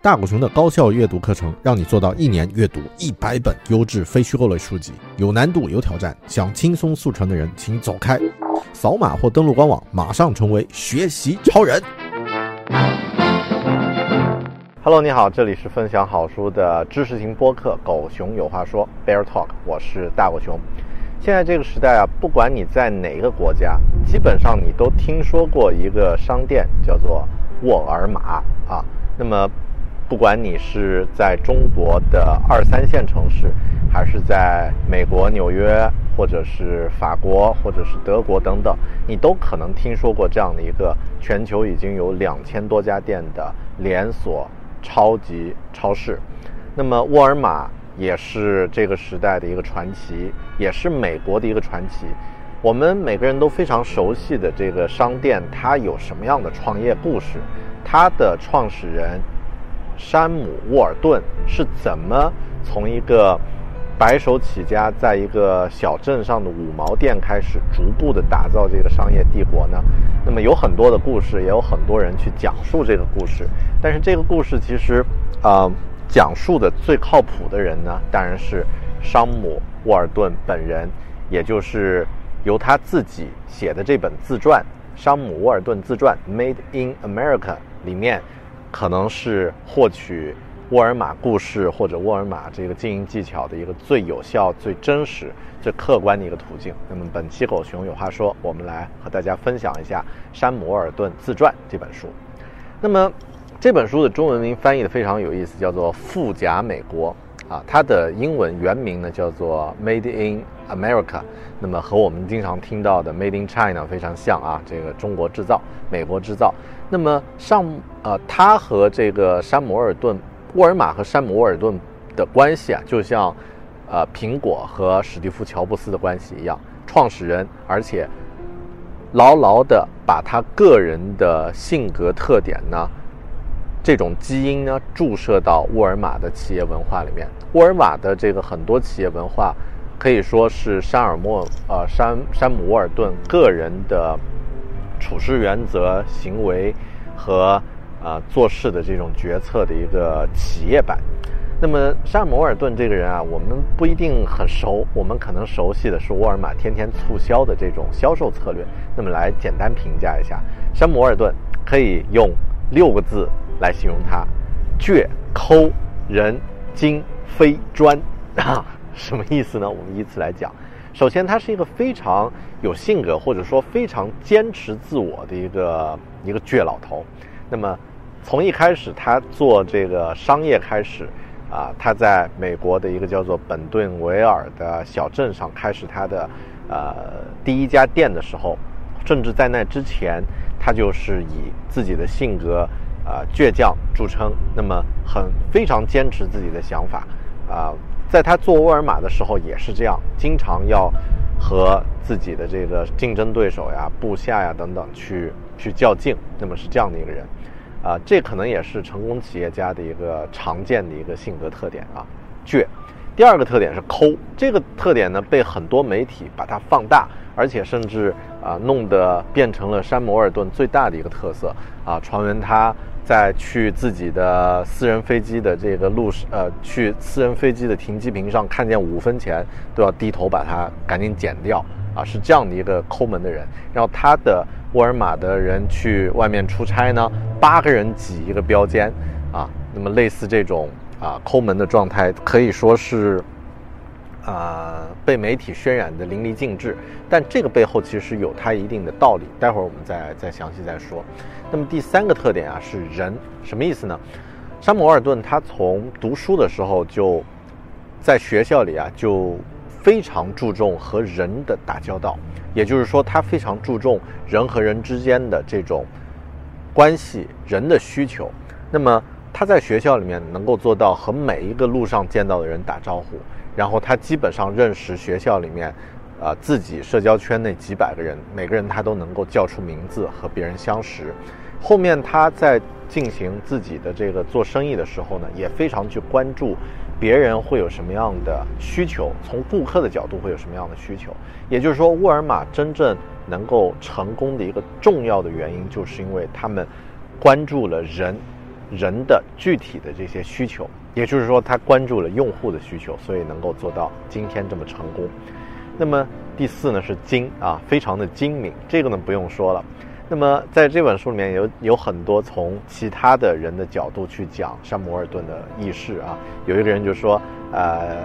大狗熊的高效阅读课程，让你做到一年阅读一百本优质非虚构类书籍，有难度有挑战，想轻松速成的人请走开，扫码或登录官网，马上成为学习超人。Hello，你好，这里是分享好书的知识型播客《狗熊有话说》Bear Talk，我是大狗熊。现在这个时代啊，不管你在哪个国家，基本上你都听说过一个商店叫做沃尔玛啊。那么不管你是在中国的二三线城市，还是在美国纽约，或者是法国，或者是德国等等，你都可能听说过这样的一个全球已经有两千多家店的连锁超级超市。那么沃尔玛也是这个时代的一个传奇，也是美国的一个传奇。我们每个人都非常熟悉的这个商店，它有什么样的创业故事？它的创始人。山姆·沃尔顿是怎么从一个白手起家，在一个小镇上的五毛店开始，逐步的打造这个商业帝国呢？那么有很多的故事，也有很多人去讲述这个故事。但是这个故事其实，啊，讲述的最靠谱的人呢，当然是山姆·沃尔顿本人，也就是由他自己写的这本自传《山姆·沃尔顿自传》（Made in America） 里面。可能是获取沃尔玛故事或者沃尔玛这个经营技巧的一个最有效、最真实、最客观的一个途径。那么本期狗熊有话说，我们来和大家分享一下《山姆·沃尔顿自传》这本书。那么这本书的中文名翻译的非常有意思，叫做《富甲美国》啊，它的英文原名呢叫做《Made in America》。那么和我们经常听到的 “Made in China” 非常像啊，这个中国制造、美国制造。那么上呃，他和这个山姆沃尔顿、沃尔玛和山姆沃尔顿的关系啊，就像呃苹果和史蒂夫乔布斯的关系一样，创始人，而且牢牢的把他个人的性格特点呢，这种基因呢注射到沃尔玛的企业文化里面。沃尔玛的这个很多企业文化可以说是山尔莫呃山山姆沃尔顿个人的。处事原则、行为和啊做事的这种决策的一个企业版。那么山姆·沃尔顿这个人啊，我们不一定很熟，我们可能熟悉的是沃尔玛天天促销的这种销售策略。那么来简单评价一下，山姆·沃尔顿可以用六个字来形容他：倔、抠、人、精、非、专。啊，什么意思呢？我们依次来讲。首先，他是一个非常有性格，或者说非常坚持自我的一个一个倔老头。那么，从一开始他做这个商业开始，啊，他在美国的一个叫做本顿维尔的小镇上开始他的呃第一家店的时候，甚至在那之前，他就是以自己的性格啊倔强著称。那么，很非常坚持自己的想法啊。在他做沃尔玛的时候也是这样，经常要和自己的这个竞争对手呀、部下呀等等去去较劲。那么是这样的一个人，啊，这可能也是成功企业家的一个常见的一个性格特点啊，倔。第二个特点是抠，这个特点呢被很多媒体把它放大，而且甚至啊弄得变成了山姆沃尔顿最大的一个特色啊，传闻他。在去自己的私人飞机的这个路上，呃，去私人飞机的停机坪上，看见五分钱都要低头把它赶紧剪掉啊，是这样的一个抠门的人。然后他的沃尔玛的人去外面出差呢，八个人挤一个标间啊，那么类似这种啊抠门的状态，可以说是。啊，被媒体渲染的淋漓尽致，但这个背后其实有它一定的道理。待会儿我们再再详细再说。那么第三个特点啊是人，什么意思呢？山姆·沃尔顿他从读书的时候就在学校里啊就非常注重和人的打交道，也就是说他非常注重人和人之间的这种关系、人的需求。那么他在学校里面能够做到和每一个路上见到的人打招呼，然后他基本上认识学校里面，啊自己社交圈内几百个人，每个人他都能够叫出名字和别人相识。后面他在进行自己的这个做生意的时候呢，也非常去关注别人会有什么样的需求，从顾客的角度会有什么样的需求。也就是说，沃尔玛真正能够成功的一个重要的原因，就是因为他们关注了人。人的具体的这些需求，也就是说，他关注了用户的需求，所以能够做到今天这么成功。那么第四呢是精啊，非常的精明，这个呢不用说了。那么在这本书里面有有很多从其他的人的角度去讲山姆沃尔顿的轶事啊，有一个人就说，呃，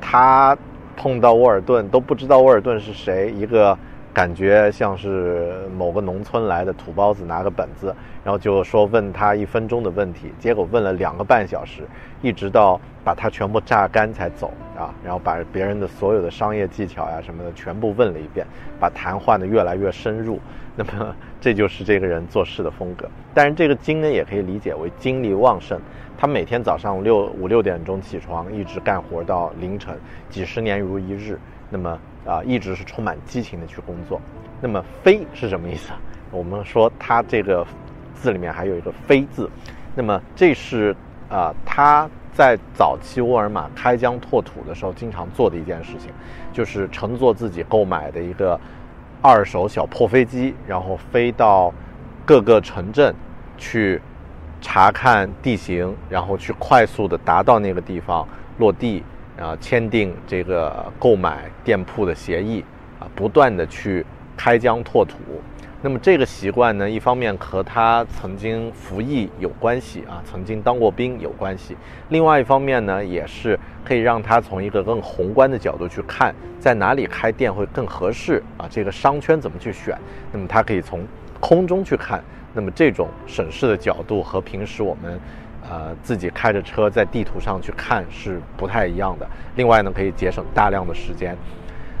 他碰到沃尔顿都不知道沃尔顿是谁，一个。感觉像是某个农村来的土包子拿个本子，然后就说问他一分钟的问题，结果问了两个半小时，一直到把他全部榨干才走啊，然后把别人的所有的商业技巧呀什么的全部问了一遍，把谈话呢越来越深入。那么这就是这个人做事的风格。但是这个精呢也可以理解为精力旺盛，他每天早上六五六点钟起床，一直干活到凌晨，几十年如一日。那么。啊，一直是充满激情的去工作。那么“飞”是什么意思？我们说它这个字里面还有一个“飞”字。那么这是啊，他在早期沃尔玛开疆拓土的时候经常做的一件事情，就是乘坐自己购买的一个二手小破飞机，然后飞到各个城镇去查看地形，然后去快速的达到那个地方落地。啊，签订这个购买店铺的协议，啊，不断的去开疆拓土。那么这个习惯呢，一方面和他曾经服役有关系啊，曾经当过兵有关系；另外一方面呢，也是可以让他从一个更宏观的角度去看，在哪里开店会更合适啊，这个商圈怎么去选。那么他可以从空中去看，那么这种审视的角度和平时我们。呃，自己开着车在地图上去看是不太一样的。另外呢，可以节省大量的时间。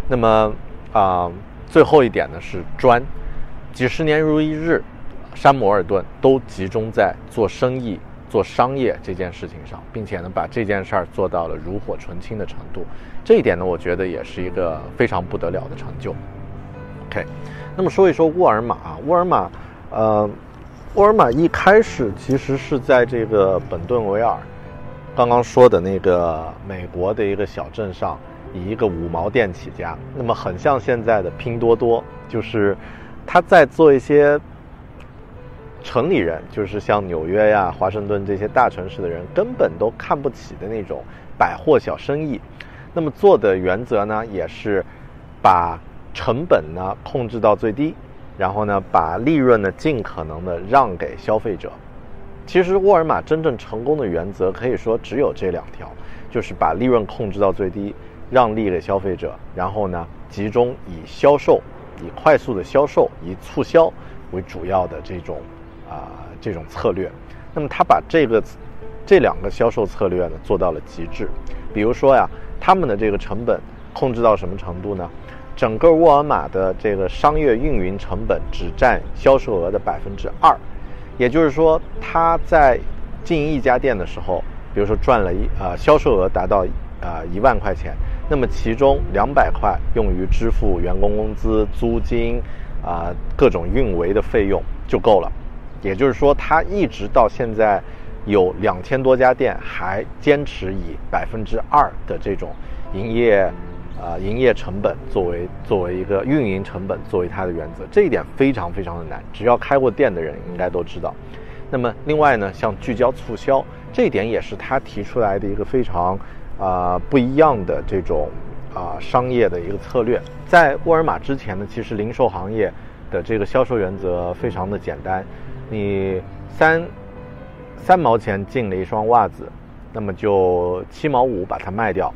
那么啊，最后一点呢是专，几十年如一日，山姆·尔顿都集中在做生意、做商业这件事情上，并且呢把这件事儿做到了炉火纯青的程度。这一点呢，我觉得也是一个非常不得了的成就。OK，那么说一说沃尔玛，沃尔玛，呃。沃尔玛一开始其实是在这个本顿维尔，刚刚说的那个美国的一个小镇上，以一个五毛店起家。那么很像现在的拼多多，就是他在做一些城里人，就是像纽约呀、华盛顿这些大城市的人根本都看不起的那种百货小生意。那么做的原则呢，也是把成本呢控制到最低。然后呢，把利润呢尽可能的让给消费者。其实沃尔玛真正成功的原则可以说只有这两条，就是把利润控制到最低，让利给消费者，然后呢集中以销售、以快速的销售、以促销为主要的这种啊这种策略。那么他把这个这两个销售策略呢做到了极致。比如说呀，他们的这个成本控制到什么程度呢？整个沃尔玛的这个商业运营成本只占销售额的百分之二，也就是说，他在经营一家店的时候，比如说赚了一呃销售额达到呃一万块钱，那么其中两百块用于支付员工工资、租金啊各种运维的费用就够了。也就是说，他一直到现在有两千多家店，还坚持以百分之二的这种营业。啊，营业成本作为作为一个运营成本作为它的原则，这一点非常非常的难。只要开过店的人应该都知道。那么另外呢，像聚焦促销这一点也是他提出来的一个非常啊不一样的这种啊商业的一个策略。在沃尔玛之前呢，其实零售行业的这个销售原则非常的简单，你三三毛钱进了一双袜子，那么就七毛五把它卖掉。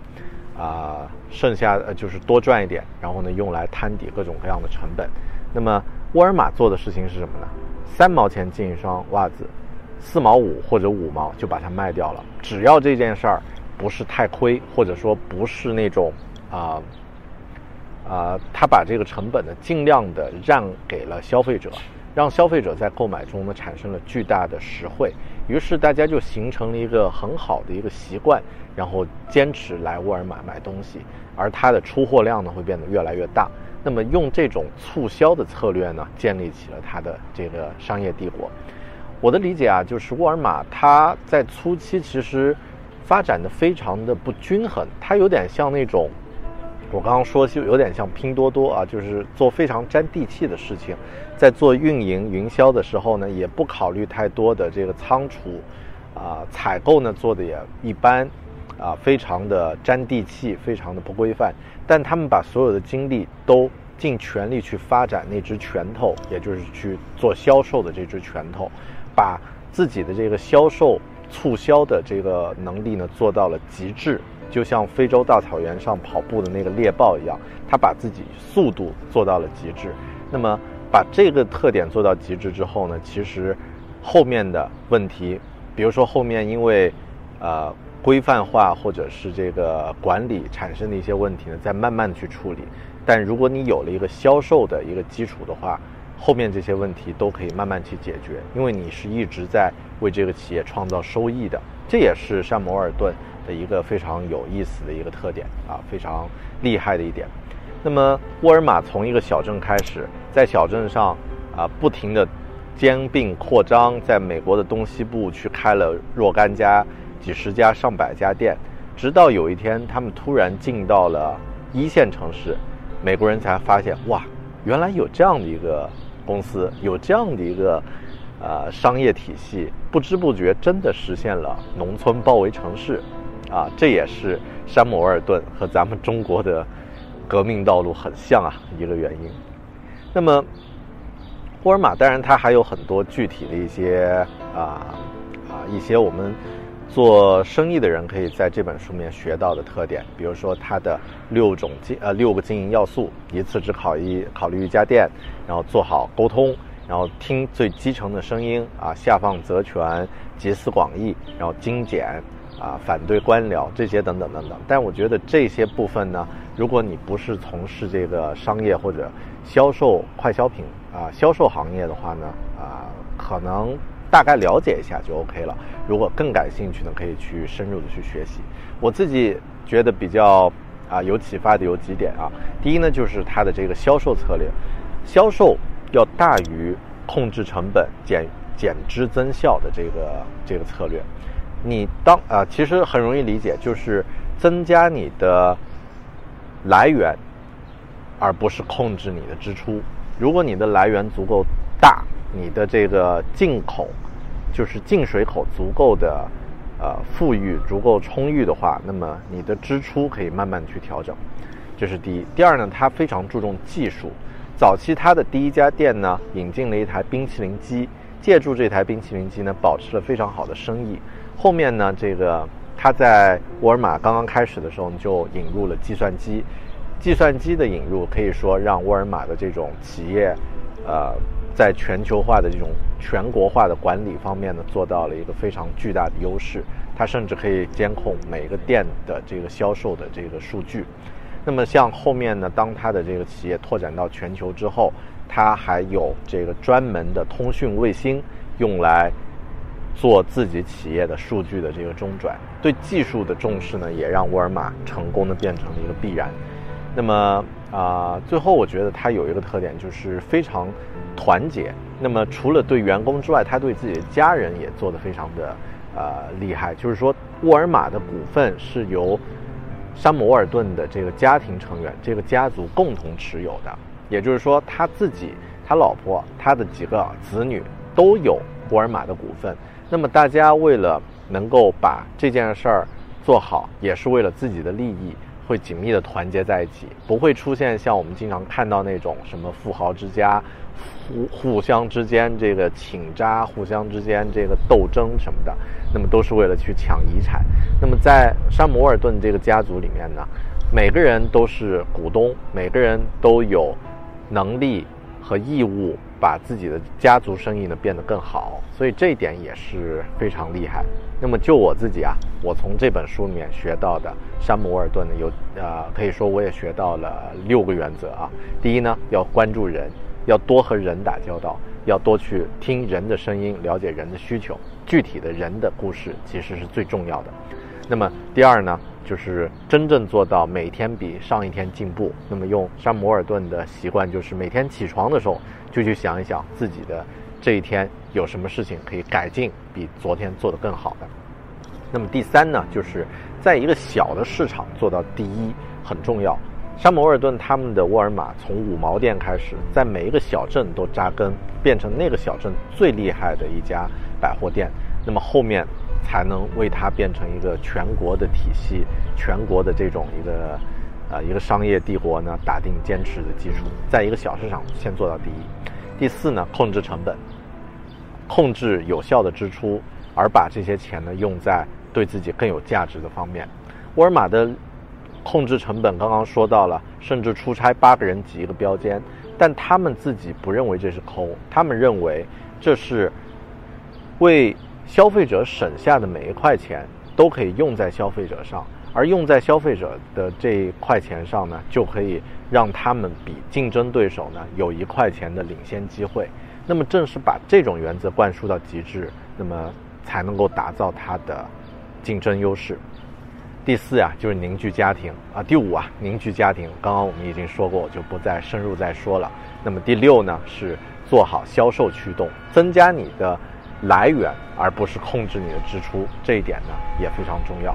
啊，剩下呃就是多赚一点，然后呢用来摊底各种各样的成本。那么沃尔玛做的事情是什么呢？三毛钱进一双袜子，四毛五或者五毛就把它卖掉了。只要这件事儿不是太亏，或者说不是那种啊啊，他把这个成本呢尽量的让给了消费者，让消费者在购买中呢产生了巨大的实惠，于是大家就形成了一个很好的一个习惯，然后坚持来沃尔玛买东西，而它的出货量呢会变得越来越大。那么用这种促销的策略呢，建立起了它的这个商业帝国。我的理解啊，就是沃尔玛它在初期其实发展的非常的不均衡，它有点像那种。我刚刚说就有点像拼多多啊，就是做非常沾地气的事情，在做运营营销的时候呢，也不考虑太多的这个仓储，啊，采购呢做的也一般，啊，非常的沾地气，非常的不规范。但他们把所有的精力都尽全力去发展那只拳头，也就是去做销售的这只拳头，把自己的这个销售促销的这个能力呢做到了极致。就像非洲大草原上跑步的那个猎豹一样，他把自己速度做到了极致。那么把这个特点做到极致之后呢，其实后面的问题，比如说后面因为呃规范化或者是这个管理产生的一些问题呢，再慢慢去处理。但如果你有了一个销售的一个基础的话，后面这些问题都可以慢慢去解决，因为你是一直在为这个企业创造收益的。这也是山姆尔顿。的一个非常有意思的一个特点啊，非常厉害的一点。那么沃尔玛从一个小镇开始，在小镇上啊不停的兼并扩张，在美国的东西部去开了若干家、几十家、上百家店，直到有一天他们突然进到了一线城市，美国人才发现哇，原来有这样的一个公司，有这样的一个呃商业体系，不知不觉真的实现了农村包围城市。啊，这也是山姆沃尔顿和咱们中国的革命道路很像啊一个原因。那么，沃尔玛当然它还有很多具体的一些啊啊一些我们做生意的人可以在这本书里面学到的特点，比如说它的六种经呃六个经营要素，一次只考一考虑一家店，然后做好沟通，然后听最基层的声音啊，下放责权，集思广益，然后精简。啊，反对官僚这些等等等等，但我觉得这些部分呢，如果你不是从事这个商业或者销售快消品啊销售行业的话呢，啊，可能大概了解一下就 OK 了。如果更感兴趣呢，可以去深入的去学习。我自己觉得比较啊有启发的有几点啊，第一呢就是它的这个销售策略，销售要大于控制成本、减减支增效的这个这个策略。你当啊，其实很容易理解，就是增加你的来源，而不是控制你的支出。如果你的来源足够大，你的这个进口就是进水口足够的呃富裕、足够充裕的话，那么你的支出可以慢慢去调整。这是第一。第二呢，它非常注重技术。早期它的第一家店呢，引进了一台冰淇淋机，借助这台冰淇淋机呢，保持了非常好的生意。后面呢，这个他在沃尔玛刚刚开始的时候就引入了计算机，计算机的引入可以说让沃尔玛的这种企业，呃，在全球化的这种全国化的管理方面呢，做到了一个非常巨大的优势。它甚至可以监控每个店的这个销售的这个数据。那么像后面呢，当它的这个企业拓展到全球之后，它还有这个专门的通讯卫星用来。做自己企业的数据的这个中转，对技术的重视呢，也让沃尔玛成功的变成了一个必然。那么啊，最后我觉得它有一个特点，就是非常团结。那么除了对员工之外，他对自己的家人也做得非常的呃厉害。就是说，沃尔玛的股份是由山姆沃尔顿的这个家庭成员、这个家族共同持有的。也就是说，他自己、他老婆、他的几个子女都有沃尔玛的股份。那么大家为了能够把这件事儿做好，也是为了自己的利益，会紧密的团结在一起，不会出现像我们经常看到那种什么富豪之家互互相之间这个请扎，互相之间这个斗争什么的，那么都是为了去抢遗产。那么在山姆沃尔顿这个家族里面呢，每个人都是股东，每个人都有能力和义务。把自己的家族生意呢变得更好，所以这一点也是非常厉害。那么就我自己啊，我从这本书里面学到的山姆沃尔顿呢，有呃可以说我也学到了六个原则啊。第一呢，要关注人；要多和人打交道，要多去听人的声音，了解人的需求，具体的人的故事其实是最重要的。那么第二呢，就是真正做到每天比上一天进步。那么用山姆·沃尔顿的习惯，就是每天起床的时候就去想一想自己的这一天有什么事情可以改进，比昨天做得更好的。那么第三呢，就是在一个小的市场做到第一很重要。山姆·沃尔顿他们的沃尔玛从五毛店开始，在每一个小镇都扎根，变成那个小镇最厉害的一家百货店。那么后面才能为它变成一个全国的体系、全国的这种一个呃一个商业帝国呢，打定坚持的基础。在一个小市场先做到第一。第四呢，控制成本，控制有效的支出，而把这些钱呢用在对自己更有价值的方面。沃尔玛的。控制成本，刚刚说到了，甚至出差八个人挤一个标间，但他们自己不认为这是抠，他们认为这是为消费者省下的每一块钱都可以用在消费者上，而用在消费者的这一块钱上呢，就可以让他们比竞争对手呢有一块钱的领先机会。那么正是把这种原则灌输到极致，那么才能够打造它的竞争优势。第四呀，就是凝聚家庭啊。第五啊，凝聚家庭。刚刚我们已经说过，我就不再深入再说了。那么第六呢，是做好销售驱动，增加你的来源，而不是控制你的支出。这一点呢也非常重要。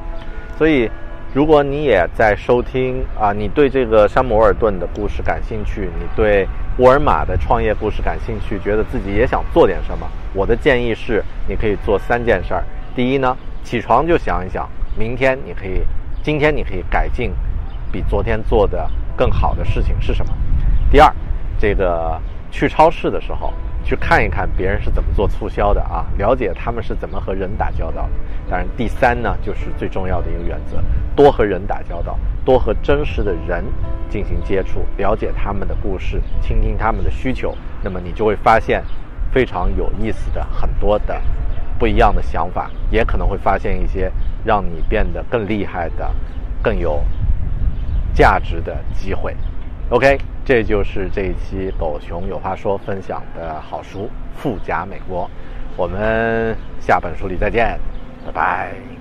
所以，如果你也在收听啊，你对这个山姆沃尔顿的故事感兴趣，你对沃尔玛的创业故事感兴趣，觉得自己也想做点什么，我的建议是，你可以做三件事儿。第一呢，起床就想一想。明天你可以，今天你可以改进，比昨天做的更好的事情是什么？第二，这个去超市的时候去看一看别人是怎么做促销的啊，了解他们是怎么和人打交道的。当然，第三呢，就是最重要的一个原则，多和人打交道，多和真实的人进行接触，了解他们的故事，倾听他们的需求，那么你就会发现非常有意思的很多的。不一样的想法，也可能会发现一些让你变得更厉害的、更有价值的机会。OK，这就是这一期狗熊有话说分享的好书《富甲美国》。我们下本书里再见，拜拜。